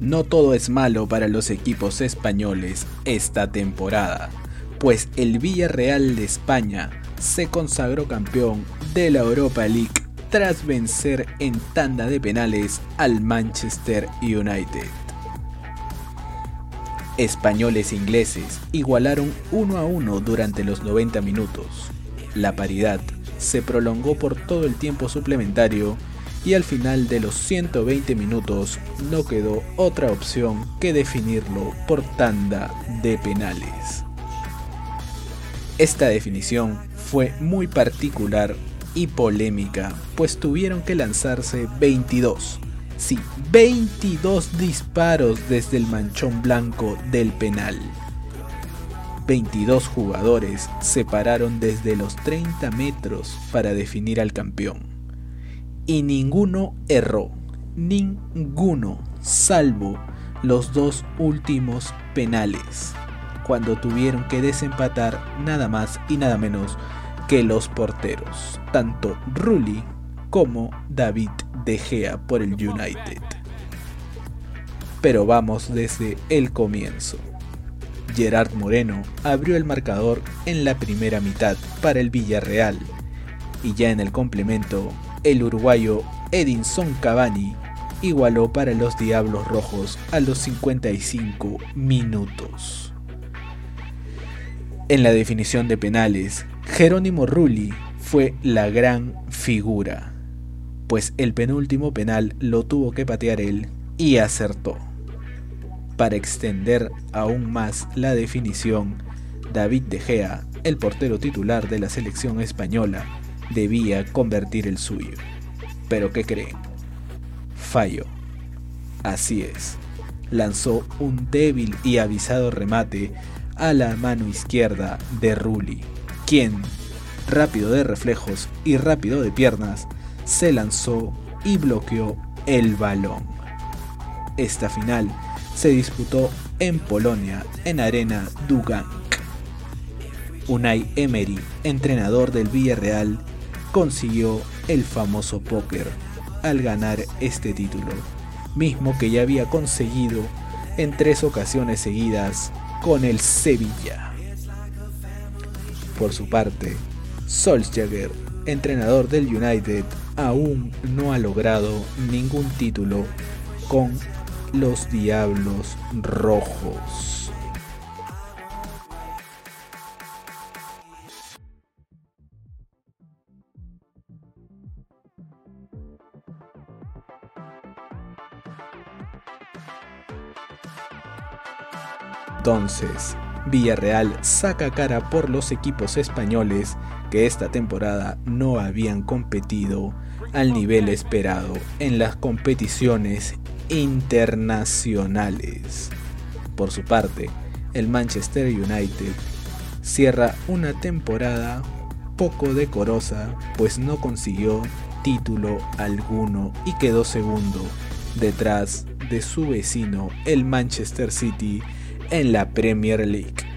No todo es malo para los equipos españoles esta temporada, pues el Villarreal de España se consagró campeón de la Europa League tras vencer en tanda de penales al Manchester United. Españoles e ingleses igualaron 1 a 1 durante los 90 minutos. La paridad se prolongó por todo el tiempo suplementario y al final de los 120 minutos no quedó otra opción que definirlo por tanda de penales. Esta definición fue muy particular y polémica, pues tuvieron que lanzarse 22, sí, 22 disparos desde el manchón blanco del penal. 22 jugadores se pararon desde los 30 metros para definir al campeón. Y ninguno erró, ninguno, salvo los dos últimos penales, cuando tuvieron que desempatar nada más y nada menos que los porteros, tanto Rulli como David De Gea por el United. Pero vamos desde el comienzo. Gerard Moreno abrió el marcador en la primera mitad para el Villarreal y ya en el complemento el uruguayo Edinson Cavani igualó para los Diablos Rojos a los 55 minutos. En la definición de penales, Jerónimo Rulli fue la gran figura, pues el penúltimo penal lo tuvo que patear él y acertó. Para extender aún más la definición, David De Gea, el portero titular de la selección española, debía convertir el suyo. Pero ¿qué creen? Falló. Así es. Lanzó un débil y avisado remate a la mano izquierda de Rulli, quien, rápido de reflejos y rápido de piernas, se lanzó y bloqueó el balón. Esta final se disputó en Polonia, en Arena Dugank. Unai Emery, entrenador del Villarreal, consiguió el famoso póker al ganar este título, mismo que ya había conseguido en tres ocasiones seguidas con el Sevilla. Por su parte, Solskjaer, entrenador del United, aún no ha logrado ningún título con los Diablos Rojos. Entonces, Villarreal saca cara por los equipos españoles que esta temporada no habían competido al nivel esperado en las competiciones internacionales. Por su parte, el Manchester United cierra una temporada poco decorosa, pues no consiguió título alguno y quedó segundo detrás de su vecino, el Manchester City, en la Premier League.